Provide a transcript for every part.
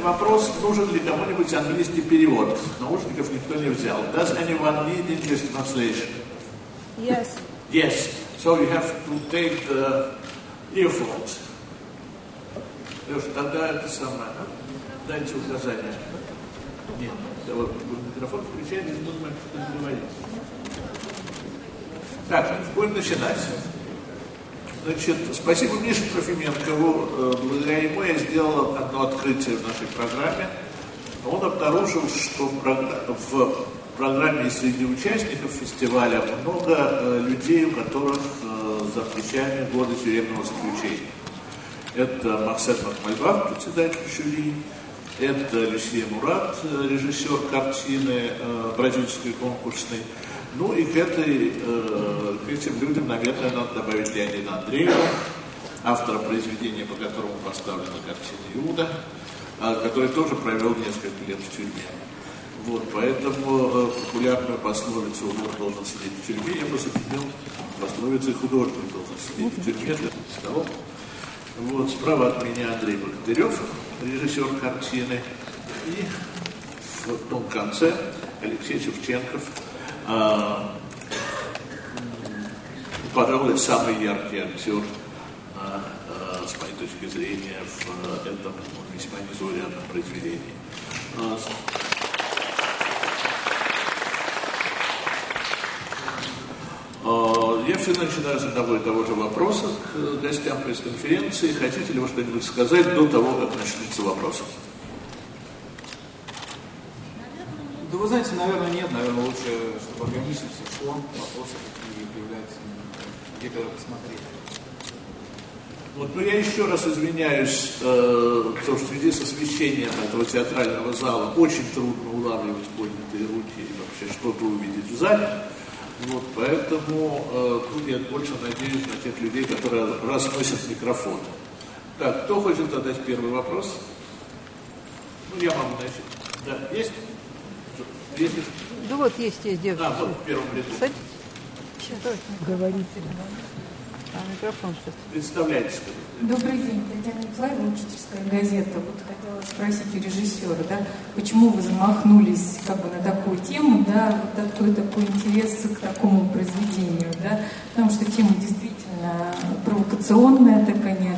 ритуальный вопрос, нужен ли кому-нибудь английский перевод? Наушников никто не взял. Does anyone need English translation? Yes. Yes. So you have to take the earphones. Леша, тогда это самое. Дайте указания. Нет, вот микрофон включаем и будем говорить. Так, будем начинать. Значит, спасибо Мише Трофименкову. Э, благодаря ему я сделал одно открытие в нашей программе. Он обнаружил, что в программе среди участников фестиваля много э, людей, у которых э, за плечами годы тюремного заключения. Это Максим Махмальбав, председатель жюри, это Люсия Мурат, режиссер картины бразильской конкурсной, ну и к, этой, э, к этим людям, наверное, надо добавить Леонида Андреева, автора произведения, по которому поставлена картина Иуда, э, который тоже провел несколько лет в тюрьме. Вот, поэтому э, популярную пословицу «Вор должен сидеть в тюрьме» я бы заменил пословицей «Художник должен сидеть в тюрьме» для. Вот, справа от меня Андрей Богатырев, режиссер картины. И в том конце Алексей Шевченков, пожалуй, самый яркий актер а, а, с моей точки зрения в этом весьма незаурядном произведении. Я всегда начинаю с одного и того же вопроса к гостям пресс-конференции. Хотите ли вы что-нибудь сказать до того, как начнется вопрос? Да вы знаете, наверное, нет. Наверное, лучше, чтобы органично все шло, вопросы какие появляются, где-то посмотреть. Вот, но я еще раз извиняюсь, э, потому что в связи с освещением этого театрального зала очень трудно улавливать поднятые руки и вообще что-то увидеть в зале. Вот, поэтому э, тут я больше надеюсь на тех людей, которые разносят микрофон. Так, кто хочет задать первый вопрос? Ну, я могу начать. Да, есть? Есть? Да вот есть, есть девушка. А, вот в первом ряду. Садитесь. Сейчас говорите. А микрофон сейчас. Представляйтесь. Добрый день, Татьяна Николаевна, учительская газета. Вот хотела спросить у режиссера, да, почему вы замахнулись как бы на такую тему, да, вот такой такой интерес к такому произведению, да, потому что тема действительно провокационная такая,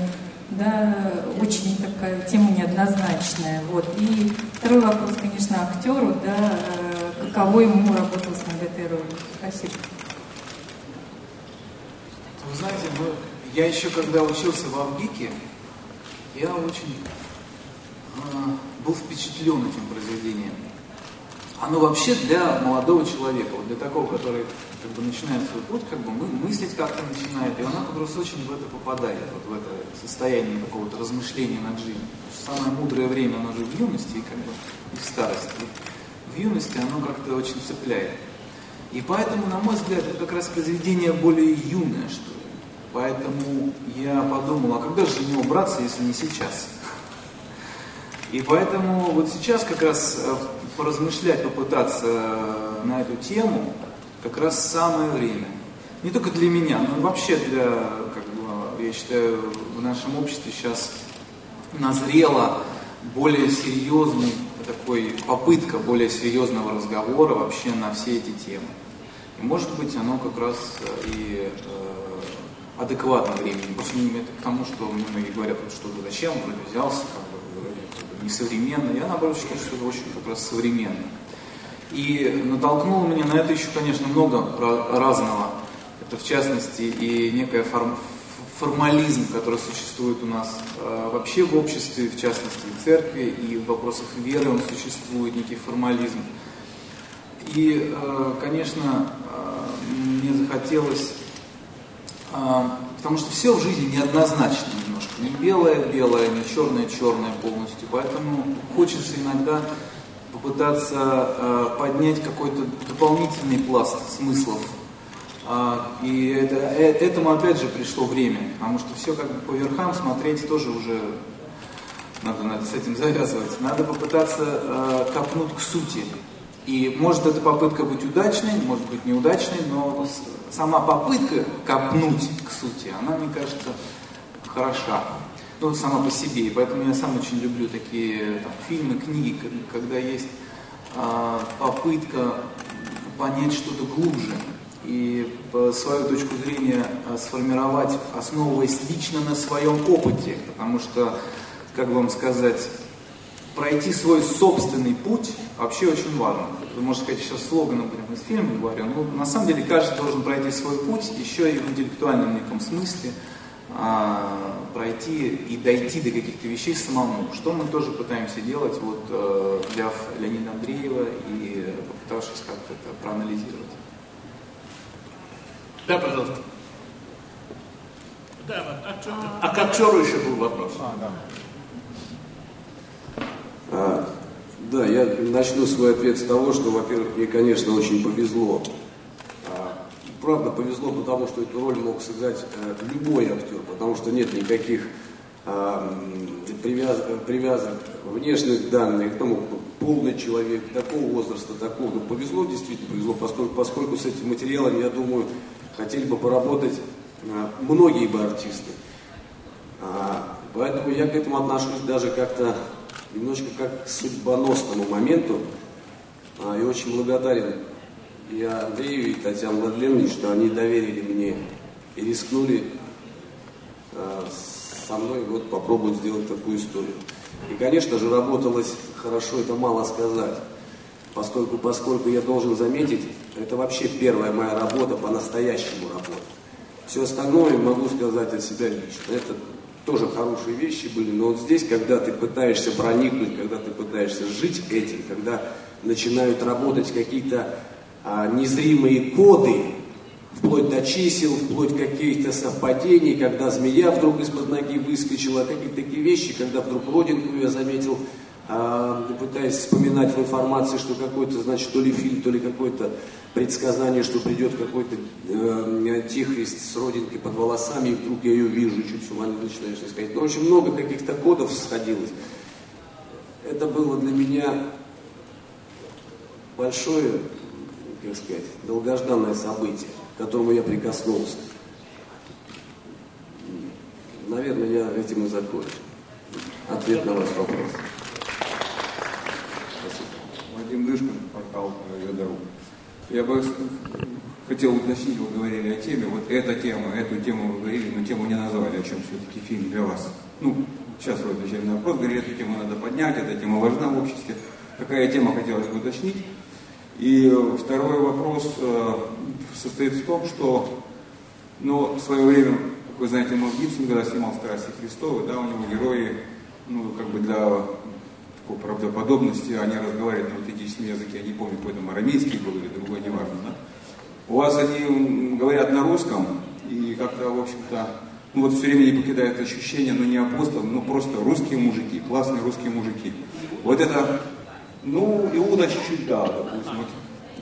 да, очень такая тема неоднозначная, вот. И второй вопрос, конечно, актеру, да, каково ему работалось над этой ролью. Спасибо. Вы знаете, я еще когда учился в Авгике, я очень э, был впечатлен этим произведением. Оно вообще для молодого человека, вот для такого, который как бы начинает свой путь, как бы мы мыслить как-то начинает, и она как раз очень в это попадает, вот в это состояние какого-то размышления над жизнью. Самое мудрое время, оно же в юности и как бы и в старости. В юности оно как-то очень цепляет. И поэтому, на мой взгляд, это как раз произведение более юное, что ли. Поэтому я подумал, а когда же за него браться, если не сейчас? И поэтому вот сейчас как раз э, поразмышлять, попытаться э, на эту тему, как раз самое время. Не только для меня, но вообще для, как бы, я считаю, в нашем обществе сейчас назрела более серьезный такой попытка более серьезного разговора вообще на все эти темы. И может быть оно как раз э, и э, адекватно времени. Просто это к тому, что многие говорят, что зачем вроде взялся, как бы, несовременно. Я наоборот считаю, что это очень как раз современно. И натолкнуло меня на это еще, конечно, много разного. Это в частности и некая форм, формализм, который существует у нас э, вообще в обществе, в частности в церкви, и в вопросах веры он существует, некий формализм. И, э, конечно, э, мне захотелось, э, потому что все в жизни неоднозначно немножко, не белое-белое, не черное-черное полностью, поэтому хочется иногда попытаться поднять какой-то дополнительный пласт смыслов и это, этому опять же пришло время, потому что все как бы по верхам смотреть тоже уже надо, надо с этим завязывать. Надо попытаться э, копнуть к сути. И может эта попытка быть удачной, может быть неудачной, но сама попытка копнуть к сути, она, мне кажется, хороша, ну, сама по себе. И поэтому я сам очень люблю такие там, фильмы, книги, когда есть а, попытка понять что-то глубже и свою точку зрения а, сформировать, основываясь лично на своем опыте. Потому что, как вам сказать, пройти свой собственный путь вообще очень важно. Вы можете сказать, сейчас слоганом будем из фильма говорю, но на самом деле каждый должен пройти свой путь еще и в интеллектуальном неком смысле, а, пройти и дойти до каких-то вещей самому, что мы тоже пытаемся делать, вот э, взяв Леонида Андреева и попытавшись как-то это проанализировать. Да, пожалуйста. Да, а, а к актеру еще был вопрос. А, да. А, да, я начну свой ответ с того, что, во-первых, мне, конечно, очень повезло. А, правда, повезло, потому что эту роль мог сыграть а, любой актер, потому что нет никаких а, привяз, привязок внешних данных, тому полный человек, такого возраста, такого. Ну, повезло, действительно повезло, поскольку, поскольку с этим материалом, я думаю, хотели бы поработать а, многие бы артисты. А, поэтому я к этому отношусь даже как-то немножко как к судьбоносному моменту. А, и очень благодарен и Андрею, и Татьяне Владленовне, что они доверили мне и рискнули со мной вот попробовать сделать такую историю. И, конечно же, работалось хорошо, это мало сказать. Поскольку, поскольку я должен заметить, это вообще первая моя работа, по-настоящему работа. Все остальное могу сказать от себя лично. Это тоже хорошие вещи были, но вот здесь, когда ты пытаешься проникнуть, когда ты пытаешься жить этим, когда начинают работать какие-то а, незримые коды, вплоть до чисел, вплоть каких-то совпадений, когда змея вдруг из-под ноги выскочила, какие-то такие вещи, когда вдруг родинку я заметил, пытаясь вспоминать в информации, что какой-то, значит, то ли фильм, то ли какой-то предсказание, что придет какой-то э, антихрист с родинкой под волосами, и вдруг я ее вижу, чуть с ума не начинаешь искать. Но очень много каких-то кодов сходилось. Это было для меня большое, как сказать, долгожданное событие, к которому я прикоснулся. Наверное, я этим и закончу. Ответ на ваш вопрос. Вадим Дышкин, портал «Ведору». Я бы хотел уточнить, вы говорили о теме, вот эта тема, эту тему вы говорили, но тему не назвали, о чем все-таки фильм для вас. Ну, сейчас вы отвечали на вопрос, говорили, эту тему надо поднять, эта тема важна в обществе. Какая тема хотелось бы уточнить? И второй вопрос э, состоит в том, что ну, в свое время, как вы знаете, Мел Гибсон, когда снимал «Страсти Христовы», да, у него герои, ну, как бы для по правдоподобности они разговаривают на аутентическом языке, я не помню, там арамейский был или другой, неважно, да? У вас они говорят на русском, и как-то, в общем-то, ну вот все время не покидает ощущение, ну не апостол, ну просто русские мужики, классные русские мужики. Вот это, ну, Иуда чуть-чуть, да, допустим, вот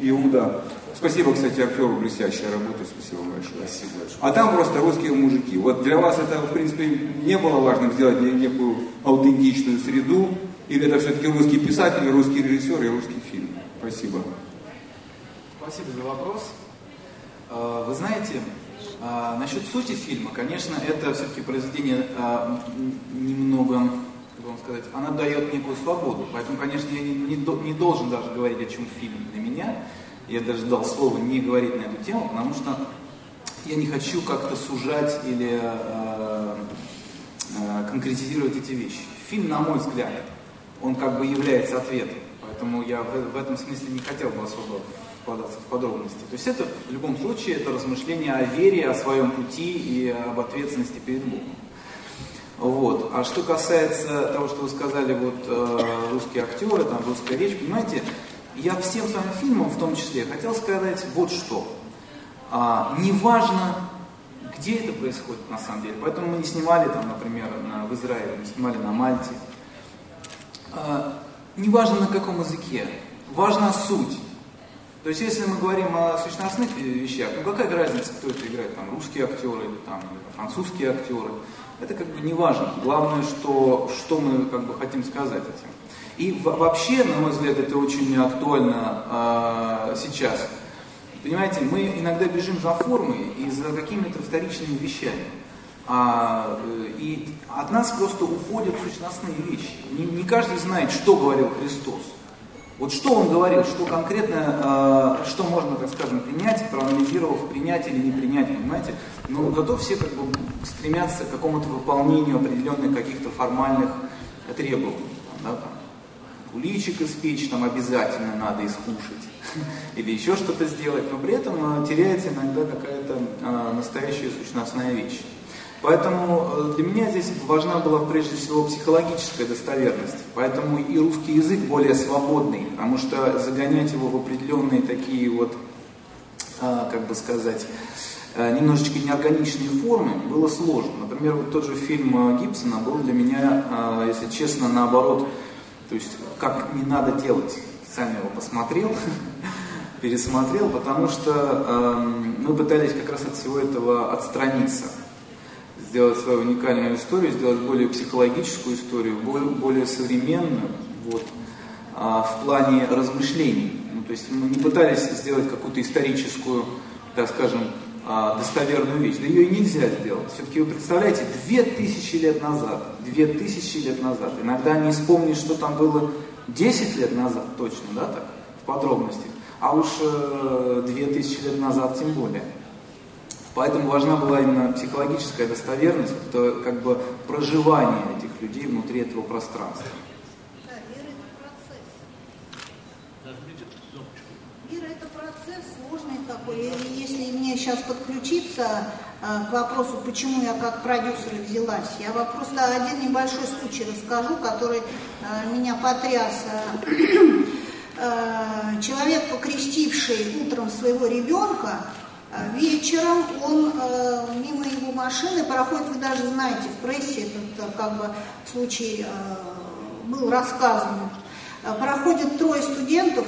Иуда. Спасибо, кстати, актеру блестящая работа, спасибо большое. Спасибо большое. А там просто русские мужики. Вот для вас это, в принципе, не было важно сделать некую аутентичную среду, или это все-таки русский писатель, русский режиссер и русский фильм? Спасибо. Спасибо за вопрос. А, вы знаете, а, насчет сути фильма, конечно, это все-таки произведение а, немного, как вам сказать, она дает некую свободу. Поэтому, конечно, я не, должен даже говорить, о чем фильм для меня. Я даже дал слово не говорить на эту тему, потому что я не хочу как-то сужать или э, э, конкретизировать эти вещи. Фильм, на мой взгляд, он как бы является ответом. Поэтому я в, этом смысле не хотел бы особо вкладываться в подробности. То есть это в любом случае это размышление о вере, о своем пути и об ответственности перед Богом. Вот. А что касается того, что вы сказали, вот э, русские актеры, там русская речь, понимаете, я всем своим фильмам в том числе хотел сказать вот что. А, неважно, где это происходит на самом деле. Поэтому мы не снимали там, например, на, в Израиле, мы снимали на Мальте, а, не важно на каком языке, важна суть. То есть, если мы говорим о сущностных вещах, ну какая разница, кто это играет, там, русские актеры или там, французские актеры, это как бы не важно. Главное, что, что мы как бы хотим сказать этим. И вообще, на мой взгляд, это очень актуально э, сейчас. Понимаете, мы иногда бежим за формой и за какими-то вторичными вещами. А, э, и от нас просто уходят сущностные вещи. Не, не каждый знает, что говорил Христос. Вот что он говорил, что конкретно, э, что можно, так скажем, принять, проанализировав, принять или не принять, понимаете? Но зато все как бы стремятся к какому-то выполнению определенных каких-то формальных требований. Да, там, куличик испечь там обязательно надо искушать или еще что-то сделать, но при этом э, теряется иногда какая-то э, настоящая сущностная вещь. Поэтому э, для меня здесь важна была прежде всего психологическая достоверность. Поэтому и русский язык более свободный, потому что загонять его в определенные такие вот, э, как бы сказать, э, немножечко неорганичные формы было сложно. Например, вот тот же фильм Гибсона был для меня, если честно, наоборот, то есть как не надо делать. Сам его посмотрел, пересмотрел, потому что эм, мы пытались как раз от всего этого отстраниться сделать свою уникальную историю, сделать более психологическую историю, более, более современную, вот, а, в плане размышлений. Ну, то есть мы не пытались сделать какую-то историческую, так скажем, а, достоверную вещь. Да ее и нельзя сделать. Все-таки вы представляете, две тысячи лет назад, две тысячи лет назад, иногда не вспомнить, что там было 10 лет назад, точно, да, так, в подробностях, а уж э, две тысячи лет назад тем более. Поэтому важна была именно психологическая достоверность, это как бы проживание этих людей внутри этого пространства. Да, вера это процесс. Вера это процесс сложный такой. Если мне сейчас подключиться э, к вопросу, почему я как продюсер взялась, я вам просто один небольшой случай расскажу, который э, меня потряс. Э, человек, покрестивший утром своего ребенка, а вечером он э, мимо его машины проходит, вы даже знаете, в прессе этот э, как бы случай э, был рассказан. Э, проходят трое студентов,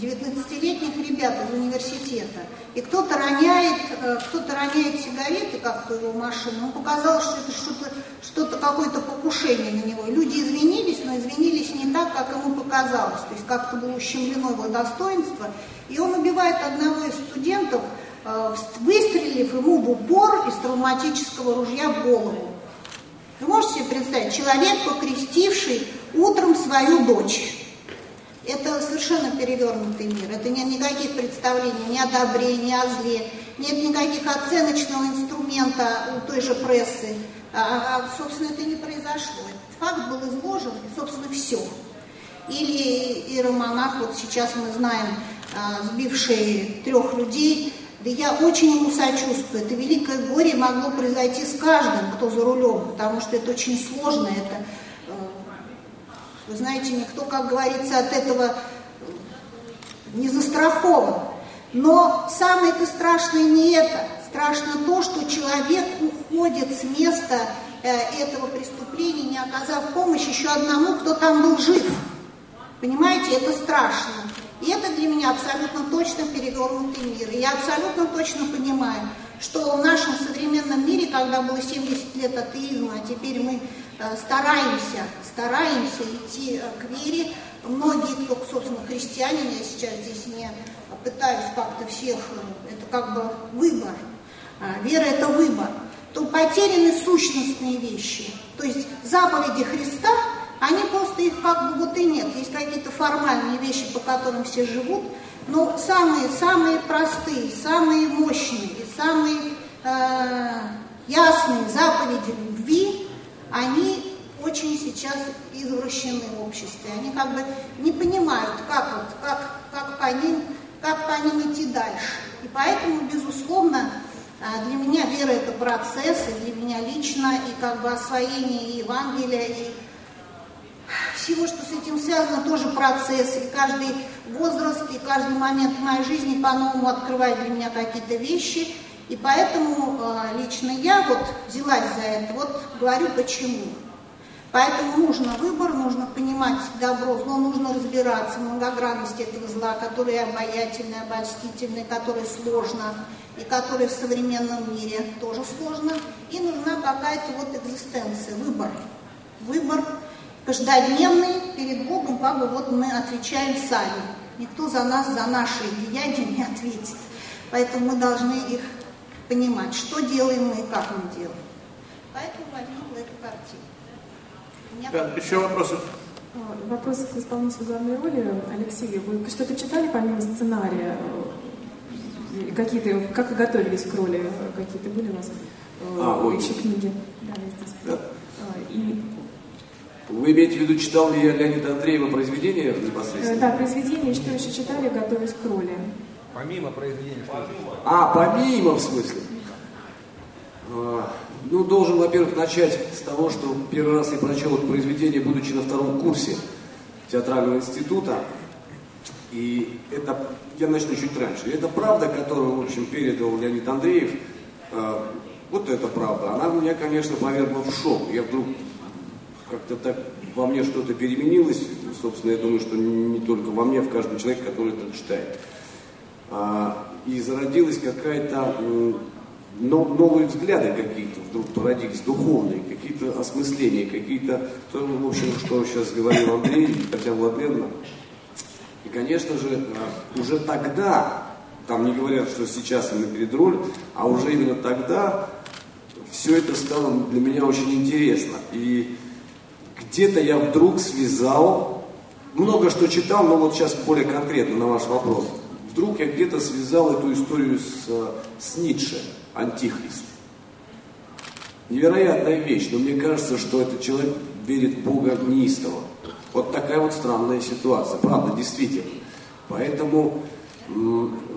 19-летних ребят из университета, и кто-то роняет, э, кто-то роняет сигареты как-то его машину. Он показал, что это что-то, что-то какое-то покушение на него. Люди извинились, но извинились не так, как ему показалось. То есть как-то было ущемлено его достоинство. И он убивает одного из студентов, выстрелив ему в упор из травматического ружья в голову. Вы можете себе представить, человек, покрестивший утром свою дочь. Это совершенно перевернутый мир. Это нет никаких представлений ни о добре, ни о зле. Нет никаких оценочного инструмента у той же прессы. А, а собственно, это не произошло. Факт был изложен, и, собственно, все. Или иеромонах, вот сейчас мы знаем, а, сбивший трех людей, да я очень ему сочувствую. Это великое горе могло произойти с каждым, кто за рулем, потому что это очень сложно. Это, э, вы знаете, никто, как говорится, от этого не застрахован. Но самое-то страшное не это. Страшно то, что человек уходит с места э, этого преступления, не оказав помощь еще одному, кто там был жив. Понимаете, это страшно. И это для меня абсолютно точно перевернутый мир. И я абсолютно точно понимаю, что в нашем современном мире, когда было 70 лет атеизма, а теперь мы э, стараемся, стараемся идти э, к вере, многие, кто, собственно, христиане, я сейчас здесь не пытаюсь как-то всех, э, это как бы выбор, вера это выбор, то потеряны сущностные вещи. То есть заповеди Христа они просто их как бы вот и нет. Есть какие-то формальные вещи, по которым все живут, но самые, самые простые, самые мощные самые э, ясные заповеди любви, они очень сейчас извращены в обществе. Они как бы не понимают, как, вот, как, как, по, ним, как по ним идти дальше. И поэтому, безусловно, э, для меня вера это процесс, и для меня лично, и как бы освоение и Евангелия, и всего, что с этим связано, тоже процесс. И каждый возраст, и каждый момент моей жизни по-новому открывает для меня какие-то вещи. И поэтому э, лично я вот взялась за это, вот говорю почему. Поэтому нужно выбор, нужно понимать добро, зло, нужно разбираться в многогранности этого зла, которое обаятельное, обольстительное, которое сложно, и которое в современном мире тоже сложно. И нужна какая-то вот экзистенция, выбор. Выбор каждодневный перед Богом, как бы вот мы отвечаем сами. Никто за нас, за наши деяния не ответит. Поэтому мы должны их понимать, что делаем мы и как мы делаем. Поэтому возникла эта картина. Так, еще вопросы? А, вопрос к исполнителю главной роли. Алексей, вы что-то читали помимо сценария? Какие-то, как вы готовились к роли? Какие-то были у вас э, а, еще книги? Да, здесь. Да. И... Вы имеете в виду, читал ли я Леонида Андреева произведение непосредственно? Да, произведение, что еще читали, готовясь к роли? Помимо произведения, что помимо. А, помимо в смысле? А, ну, должен, во-первых, начать с того, что первый раз я прочел это произведение, будучи на втором курсе театрального института. И это, я начну чуть раньше. это правда, которую, в общем, передал Леонид Андреев. Э, вот это правда. Она меня, конечно, повергла в шок. Я вдруг как-то так во мне что-то переменилось. Собственно, я думаю, что не только во мне, а в каждом человеке, который это читает. А, и зародилась какая-то новые взгляды какие-то вдруг породились, духовные, какие-то осмысления, какие-то, то, в общем, что сейчас говорил Андрей, Татьяна Владимировна, и, конечно же, э, уже тогда, там не говорят, что сейчас именно перед роль, а уже именно тогда все это стало для меня очень интересно. И где-то я вдруг связал, много что читал, но вот сейчас более конкретно на ваш вопрос. Вдруг я где-то связал эту историю с, с Ницше, Антихрист. Невероятная вещь, но мне кажется, что этот человек верит в Бога неистово. Вот такая вот странная ситуация, правда, действительно. Поэтому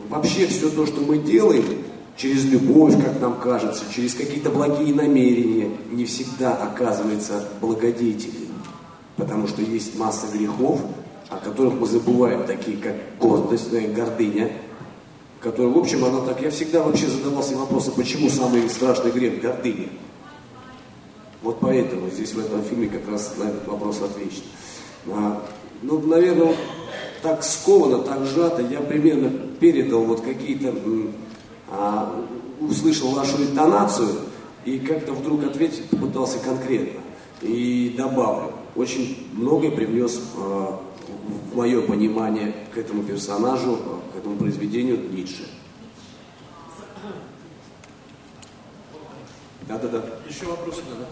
вообще все то, что мы делаем, через любовь, как нам кажется, через какие-то благие намерения, не всегда оказывается благодетельным. Потому что есть масса грехов, о которых мы забываем, такие как гордость, гордыня, которая, в общем, она так... Я всегда вообще задавался вопросом, почему самый страшный грех – гордыня. Вот поэтому здесь в этом фильме как раз на этот вопрос отвечен. А, ну, наверное, так скованно, так сжато, я примерно передал вот какие-то, услышал вашу интонацию и как-то вдруг ответить попытался конкретно. И добавлю, очень многое привнес а, в мое понимание к этому персонажу, к этому произведению Ницше. Да-да-да. Еще вопросы? Да.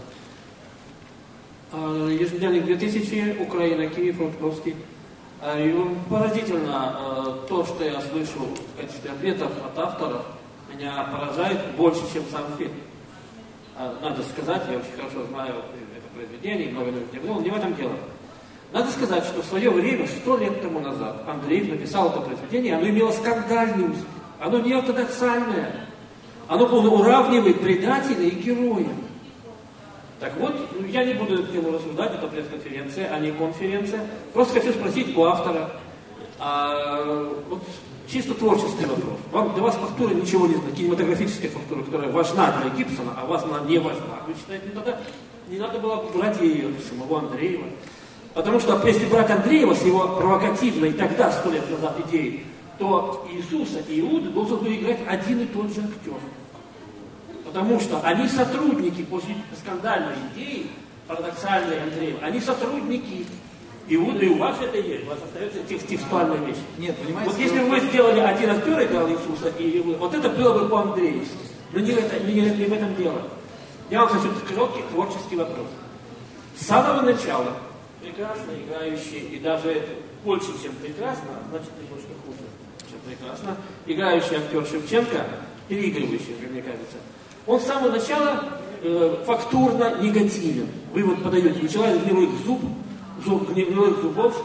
Ежедневник 2000, Украина, Киев, Ростовский. И поразительно то, что я слышу в качестве ответов от авторов, меня поражает больше, чем сам фильм. Надо сказать, я очень хорошо знаю это произведение, много лет не был, не в этом дело. Надо сказать, что в свое время, сто лет тому назад, Андреев написал это произведение, оно имело скандальный успех. Оно не ортодоксальное. Оно уравнивает предателя и героя. Так вот, я не буду эту тему рассуждать, это пресс-конференция, а не конференция. Просто хочу спросить у автора, а, вот, чисто творческий вопрос. Вам, для вас фактура ничего не знает, кинематографическая фактура, которая важна для Гибсона, а вас она не важна. Вы считаете, не надо, не надо было брать ее, самого Андреева? Потому что если брать Андреева с его провокативной тогда, сто лет назад, идеей, то Иисуса и Иуду должен был играть один и тот же актер. Потому что они сотрудники после скандальной идеи, парадоксальной Андреева, они сотрудники. И у, и у вас это есть, у вас остается текстуальная вещь. Нет, понимаете? Вот если бы вы сделали один актер играл Иисуса, и вы, вот это было бы по-андреевски. Но не, это, не, не в этом дело. Я вам хочу короткий творческий вопрос. С самого начала прекрасно играющий, и даже больше, чем прекрасно, а значит немножко хуже, чем прекрасно, играющий актер Шевченко, переигрывающий, мне кажется, он с самого начала э, фактурно негативен. Вы вот подаете, у человека гнилых зуб, зуб, гнилых зубов,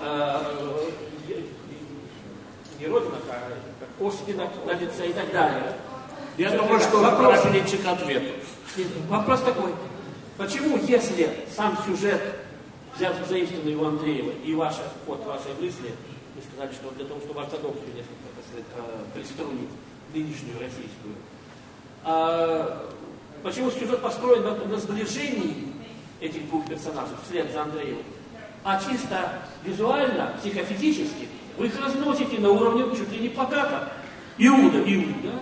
э, не родина, а оспинок на лице и так далее. Я думаю, что вопрос перечек ответ. Вопрос такой. Почему, если сам сюжет взят заимствованный у Андреева и ваша, вот ваши мысли, вы сказали, что для того, чтобы ортодоксию несколько, так сказать, э, пристроить, нынешнюю российскую, а, почему сюжет построен на, на сближении этих двух персонажей вслед за Андреевым? А чисто визуально, психофизически, вы их разносите на уровне чуть ли не плаката. Иуда, Иуда,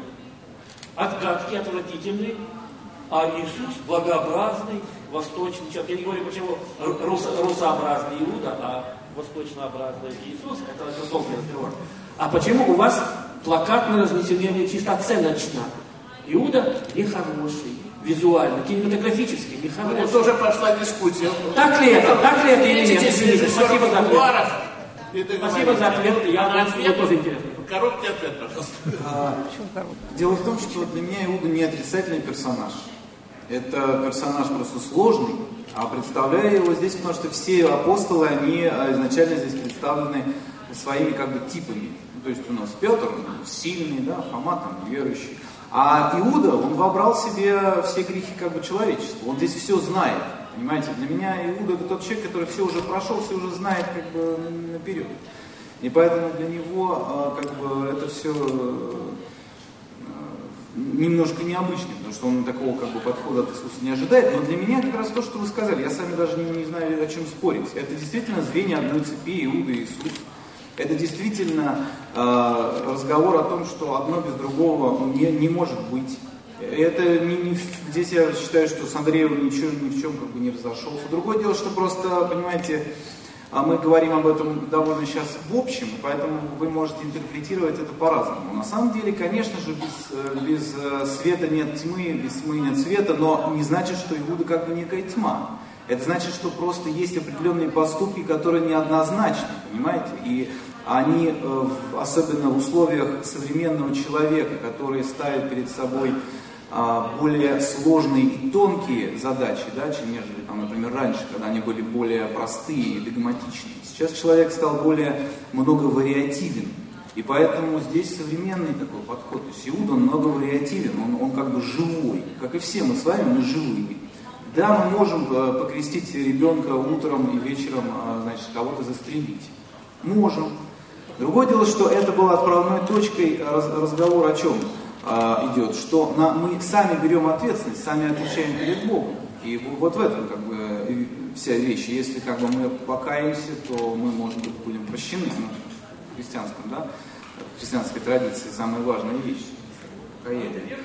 отгадки отвратительные, а Иисус благообразный, восточный человек. Я не говорю, почему рус, русообразный Иуда, а восточнообразный Иисус, это, долгий разговор. А почему у вас плакатное разнесение чисто оценочно? Иуда нехороший, визуально, кинематографически, нехороший. Это уже пошла дискуссия. Так ли это? Так ли это или нет? Извините, спасибо за ответ. Спасибо за ответ. Я, На мне тоже интересно. Короткий ответ, пожалуйста. А, Дело в том, что для меня Иуда не отрицательный персонаж. Это персонаж просто сложный, а представляю его здесь, потому что все апостолы, они а, изначально здесь представлены своими как бы типами. То есть у нас Петр, сильный, да, Фома там верующий. А Иуда, он вобрал в себе все грехи как бы человечества. Он здесь все знает. Понимаете, для меня Иуда это тот человек, который все уже прошел, все уже знает как бы наперед. И поэтому для него а, как бы это все немножко необычный, потому что он такого как бы подхода от Иисуса не ожидает. Но для меня как раз то, что вы сказали, я с вами даже не, не знаю, о чем спорить. Это действительно звенья одной цепи, Иуда и Иисус. Это действительно э, разговор о том, что одно без другого не, не может быть. Это не, не, здесь я считаю, что с Андреем ничего ни в чем как бы не разошелся. Другое дело, что просто, понимаете, а мы говорим об этом довольно сейчас в общем, поэтому вы можете интерпретировать это по-разному. На самом деле, конечно же, без, э, без э, света нет тьмы, без тьмы нет света, но не значит, что Иуда как бы некая тьма. Это значит, что просто есть определенные поступки, которые неоднозначны, понимаете? И они, э, особенно в условиях современного человека, который ставит перед собой а, более сложные и тонкие задачи, да, чем нежели, там, например, раньше, когда они были более простые и догматичные. Сейчас человек стал более многовариативен. И поэтому здесь современный такой подход. То есть Иуда, многовариативен, он, он как бы живой. Как и все мы с вами, мы живые. Да, мы можем э, покрестить ребенка утром и вечером, а, значит, кого-то застрелить. Можем. Другое дело, что это было отправной точкой разговора о чем? а, идет, что на, мы сами берем ответственность, сами отвечаем перед Богом. И вот в этом как бы вся вещь. Если как бы мы покаемся, то мы, может быть, будем прощены. Ну, в христианском, да, в христианской традиции самая важная вещь. Покаяние.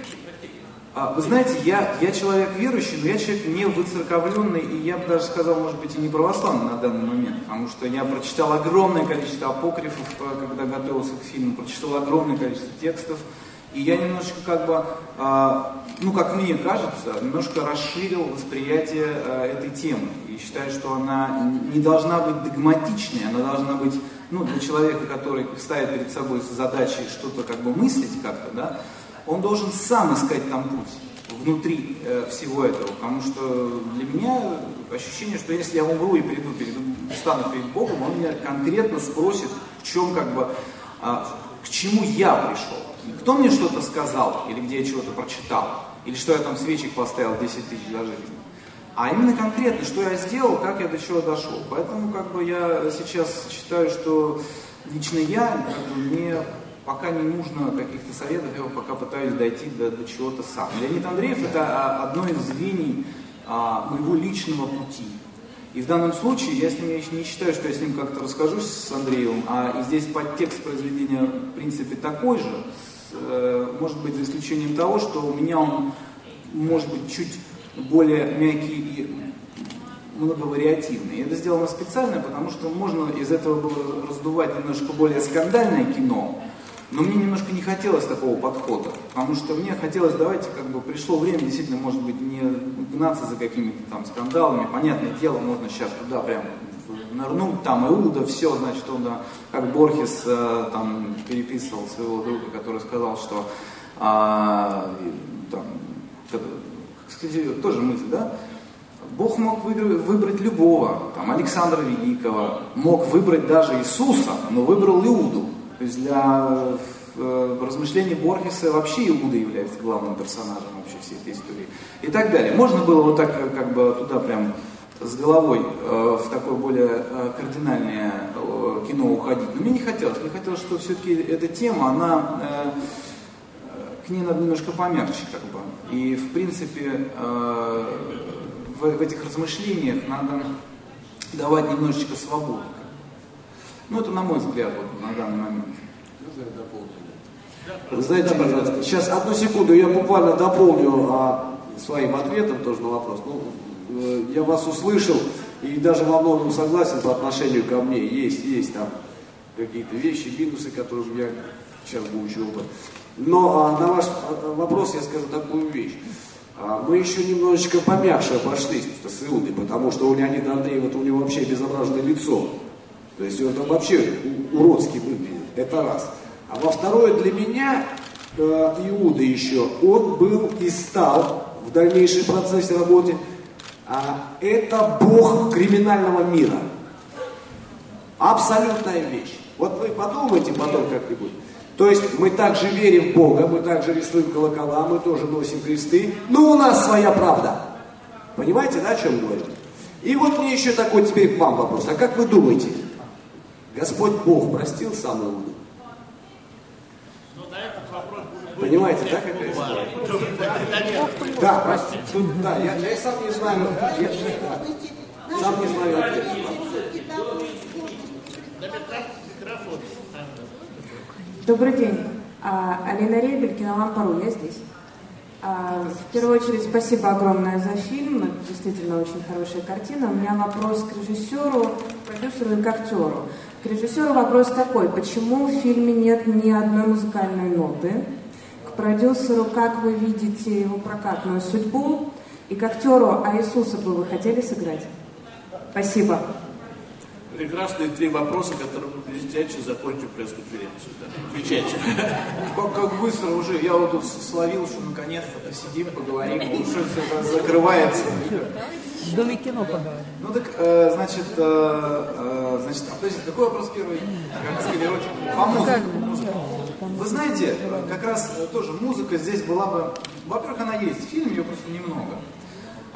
А, вы знаете, я, я человек верующий, но я человек не выцерковленный, и я бы даже сказал, может быть, и не православный на данный момент, потому что я прочитал огромное количество апокрифов, э, когда готовился к фильму, прочитал огромное количество текстов, и я немножечко как бы, э, ну как мне кажется, немножко расширил восприятие э, этой темы. И считаю, что она не должна быть догматичной, она должна быть, ну для человека, который ставит перед собой задачей что-то как бы мыслить как-то, да, он должен сам искать там путь внутри э, всего этого, потому что для меня ощущение, что если я умру и приду перед, стану перед Богом, он меня конкретно спросит, в чем как бы, э, к чему я пришел. Кто мне что-то сказал, или где я чего-то прочитал, или что я там свечек поставил 10 тысяч за жизнь. А именно конкретно, что я сделал, как я до чего дошел. Поэтому как бы я сейчас считаю, что лично я, как бы, мне пока не нужно каких-то советов, я пока пытаюсь дойти до, до чего-то сам. Леонид Андреев это а, одно из звений а, моего личного пути. И в данном случае я с ним я не считаю, что я с ним как-то расскажусь с Андреем, а и здесь подтекст произведения в принципе такой же, Э, может быть, за исключением того, что у меня он может быть чуть более мягкий и многовариативный. И это сделано специально, потому что можно из этого было раздувать немножко более скандальное кино, но мне немножко не хотелось такого подхода, потому что мне хотелось, давайте, как бы пришло время, действительно, может быть, не гнаться за какими-то там скандалами. Понятное дело, можно сейчас туда прям нырнуть, там Иуда, все, значит, он, как Борхес э, там переписывал своего друга, который сказал, что а, там, кстати, тоже мысль, да? Бог мог выбрать любого, там, Александра Великого, мог выбрать даже Иисуса, но выбрал Иуду. То есть для э, размышлений Борхеса вообще Иуда является главным персонажем вообще всей этой истории. И так далее. Можно было вот так как бы туда прям с головой э, в такое более э, кардинальное э, кино уходить. Но мне не хотелось. Мне хотелось, что все-таки эта тема, она э, к ней надо немножко помягче, как бы. И в принципе э, в, этих размышлениях надо давать немножечко свободы. Ну, это на мой взгляд вот, на данный момент. Вы знаете, сейчас одну секунду, я буквально дополню а, своим ответом тоже на вопрос. Ну, Э, я вас услышал и даже во многом согласен по отношению ко мне. Есть, есть там какие-то вещи, минусы, которые я сейчас учил бы. Но а, на ваш а, вопрос я скажу такую вещь. А мы еще немножечко помягче обошлись с Иудой, потому что у Леонида Андреева у него вообще безобразное лицо. То есть он там вообще уродский выглядит. Это раз. А во второе, для меня э, Иуда еще, он был и стал в дальнейшем процессе работы, а это бог криминального мира. Абсолютная вещь. Вот вы подумайте потом как-нибудь. То есть мы также верим в Бога, мы также рисуем колокола, мы тоже носим кресты, но у нас своя правда. Понимаете, да, о чем говорю? И вот мне еще такой теперь к вам вопрос. А как вы думаете, Господь Бог простил самую Иуду? Понимаете, да, какая история? Да, простите. Да, я, сам не знаю, я сам не знаю. Добрый день. А, Алина Ребель, кинолампа.ру, я здесь. А, в первую очередь, спасибо огромное за фильм. Действительно очень хорошая картина. У меня вопрос к режиссеру, продюсеру и к актеру. К режиссеру вопрос такой. Почему в фильме нет ни одной музыкальной ноты? К продюсеру, как вы видите его прокатную судьбу? И к актеру, а Иисуса бы вы хотели сыграть? Спасибо прекрасные три вопроса, которые мы блестяще закончим пресс-конференцию. Да. Отвечайте. Как, как быстро уже, я вот тут словил, что наконец-то посидим, поговорим, уже закрывается. В доме кино поговорим. Ну так, э, значит, э, э, значит, а, подождите, какой вопрос первый? Как сказали, по музыке. Вы знаете, как раз тоже музыка здесь была бы, во-первых, она есть, в фильме ее просто немного.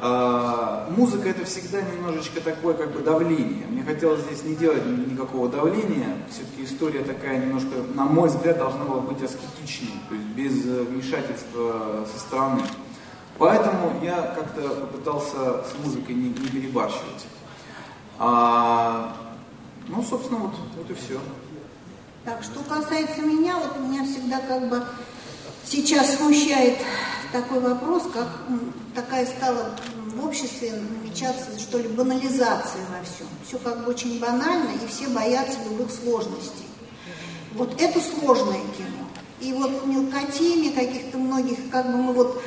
А, музыка это всегда немножечко такое как бы давление. Мне хотелось здесь не делать никакого давления. Все-таки история такая немножко, на мой взгляд, должна была быть аскетичнее, то есть без э, вмешательства со стороны. Поэтому я как-то попытался с музыкой не, не перебарщивать. А, ну, собственно, вот, вот и все. Так, что касается меня, вот меня всегда как бы сейчас смущает такой вопрос, как такая стала в обществе намечаться, что ли, банализация во всем. Все как бы очень банально, и все боятся любых сложностей. Вот это сложное кино. И вот в мелкотеме каких-то многих, как бы мы вот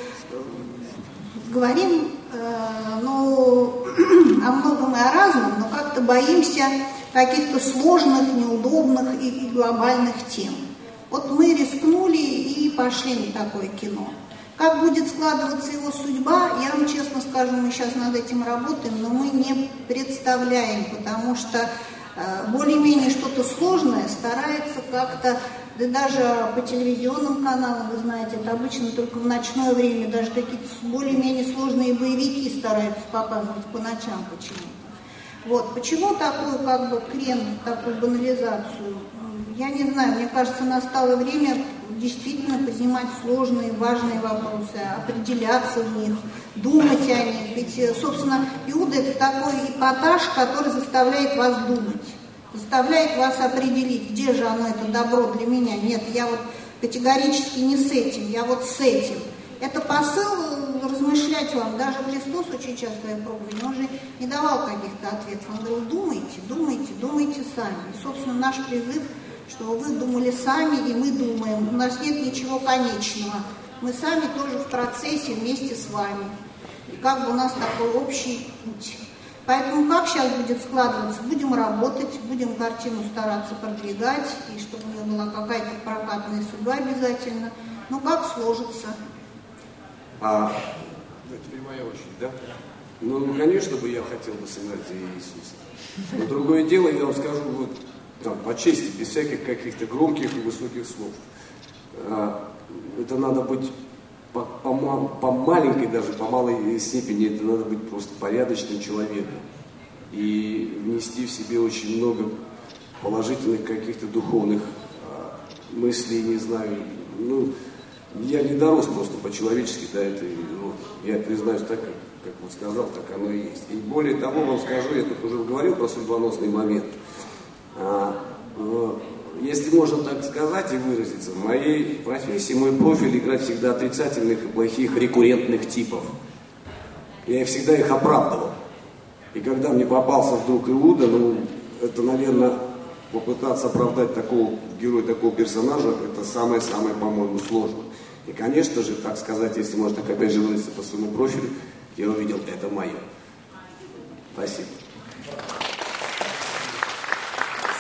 говорим, э, ну, о многом и о разном, но как-то боимся каких-то сложных, неудобных и, и глобальных тем. Вот мы рискнули и пошли на такое кино. Как будет складываться его судьба, я вам честно скажу, мы сейчас над этим работаем, но мы не представляем, потому что э, более-менее что-то сложное старается как-то, да даже по телевизионным каналам, вы знаете, это обычно только в ночное время, даже какие-то более-менее сложные боевики стараются показывать по ночам почему-то. Вот, почему такую как бы крем, такую банализацию? Я не знаю, мне кажется, настало время действительно поднимать сложные, важные вопросы, определяться в них, думать о них. Ведь, собственно, Иуда – это такой эпатаж, который заставляет вас думать, заставляет вас определить, где же оно, это добро для меня. Нет, я вот категорически не с этим, я вот с этим. Это посыл э, размышлять вам. Даже Христос очень часто я пробую, он же не давал каких-то ответов. Он говорил, думайте, думайте, думайте сами. И, собственно, наш призыв – что вы думали сами, и мы думаем. У нас нет ничего конечного. Мы сами тоже в процессе вместе с вами. И как бы у нас такой общий путь. Поэтому как сейчас будет складываться? Будем работать, будем картину стараться продвигать, и чтобы у нее была какая-то прокатная судьба обязательно. Ну как сложится? А, ну, теперь моя очередь, да? Ну, конечно бы я хотел бы сыграть Иисуса. Но другое дело, я вам скажу, вот там, по чести, без всяких каких-то громких и высоких слов. А, это надо быть по, по, по маленькой даже, по малой степени, это надо быть просто порядочным человеком. И внести в себе очень много положительных каких-то духовных а, мыслей, не знаю, ну, я не дорос просто по-человечески до этой, ну, я признаюсь так, как, как вот сказал, так оно и есть. И более того, вам скажу, я тут уже говорил про судьбоносный момент – а, если можно так сказать и выразиться, в моей профессии мой профиль играть всегда отрицательных и плохих рекуррентных типов. Я всегда их оправдывал. И когда мне попался вдруг Иуда, ну, это, наверное, попытаться оправдать такого героя, такого персонажа, это самое-самое, по-моему, сложно. И, конечно же, так сказать, если можно так опять же выразиться по своему профилю, я увидел, это мое. Спасибо.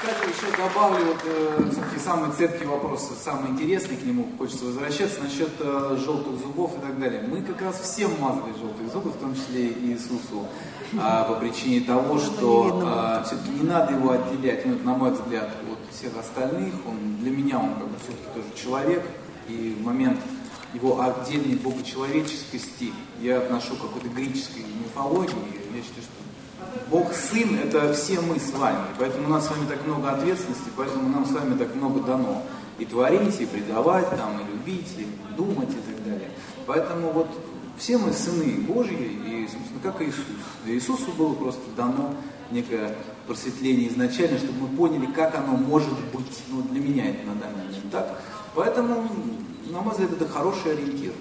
Кстати, еще добавлю вот э, самый цепкий вопрос, самый интересный к нему, хочется возвращаться, насчет э, желтых зубов и так далее. Мы как раз всем мазали желтые зубы, в том числе и Иисусу, э, по причине того, что э, все-таки не надо его отделять, ну, на мой взгляд, от всех остальных. Он, для меня он как бы все-таки тоже человек, и в момент его отдельной богочеловеческости я отношу к какой-то греческой мифологии. Я считаю, что Бог Сын – это все мы с вами. Поэтому у нас с вами так много ответственности, поэтому нам с вами так много дано. И творить, и предавать, там, и любить, и думать, и так далее. Поэтому вот все мы сыны Божьи, и, собственно, как Иисус. И Иисусу было просто дано некое просветление изначально, чтобы мы поняли, как оно может быть. Ну, для меня это на данный момент так. Поэтому на мой взгляд, это хороший ориентир.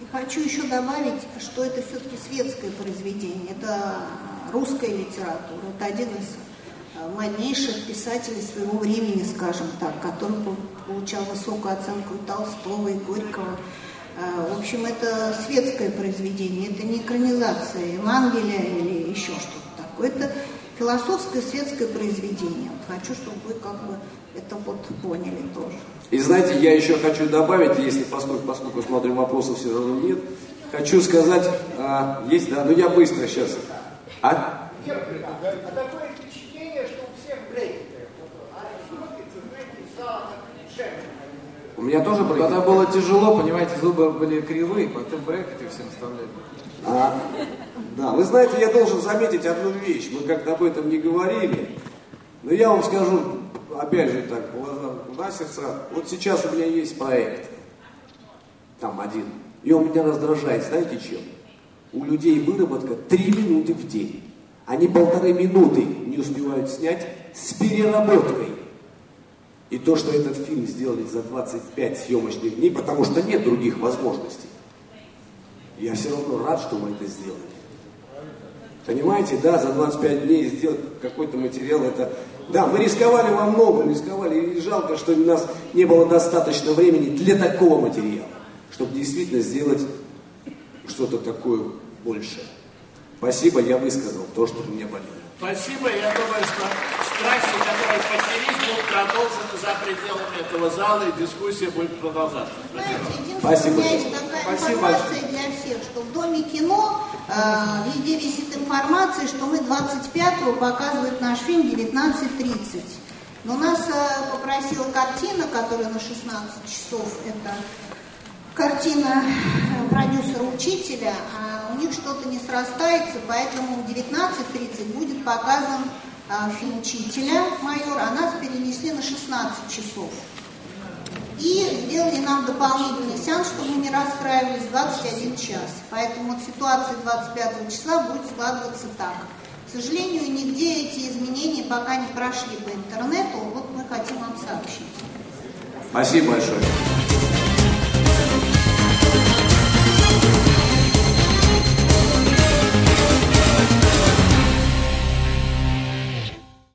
И хочу еще добавить, что это все-таки светское произведение, это русская литература, это один из э, моднейших писателей своего времени, скажем так, который получал высокую оценку Толстого, и Горького. Э, в общем, это светское произведение, это не экранизация Евангелия или еще что-то такое. Это философское светское произведение. Хочу, чтобы вы как бы это вот поняли тоже. И знаете, я еще хочу добавить, если поскольку, поскольку смотрим, вопросов все равно нет, хочу сказать, а, есть, да, ну я быстро сейчас. А? а такое впечатление, что у всех брекеты. У меня тоже. Когда было тяжело, понимаете, зубы были кривые, потом брекеты всем вставляли. А, да, вы знаете, я должен заметить одну вещь. Мы как-то об этом не говорили. Но я вам скажу, опять же так, глаза сердца. Вот сейчас у меня есть проект. Там один. И он меня раздражает, знаете чем? У людей выработка 3 минуты в день. Они полторы минуты не успевают снять с переработкой. И то, что этот фильм сделали за 25 съемочных дней, потому что нет других возможностей. Я все равно рад, что мы это сделали. Понимаете, да, за 25 дней сделать какой-то материал, это... Да, мы рисковали во многом, рисковали, и жалко, что у нас не было достаточно времени для такого материала, чтобы действительно сделать что-то такое большее. Спасибо, я высказал то, что у меня болело. Спасибо, я думаю, что страсти, которые поднялись, будут продолжены за пределами этого зала, и дискуссия будет продолжаться. Знаете, Спасибо. у меня есть такая Спасибо. информация для всех, что в Доме кино э, везде висит информация, что мы 25-го показывают наш фильм 19.30. Но нас э, попросила картина, которая на 16 часов, это картина продюсера-учителя, а у них что-то не срастается, поэтому в 19.30 будет показан а, фильм учителя майора, а нас перенесли на 16 часов. И сделали нам дополнительный сеанс, чтобы мы не расстраивались, 21 час. Поэтому вот ситуация 25 числа будет складываться так. К сожалению, нигде эти изменения пока не прошли по интернету. Вот мы хотим вам сообщить. Спасибо большое.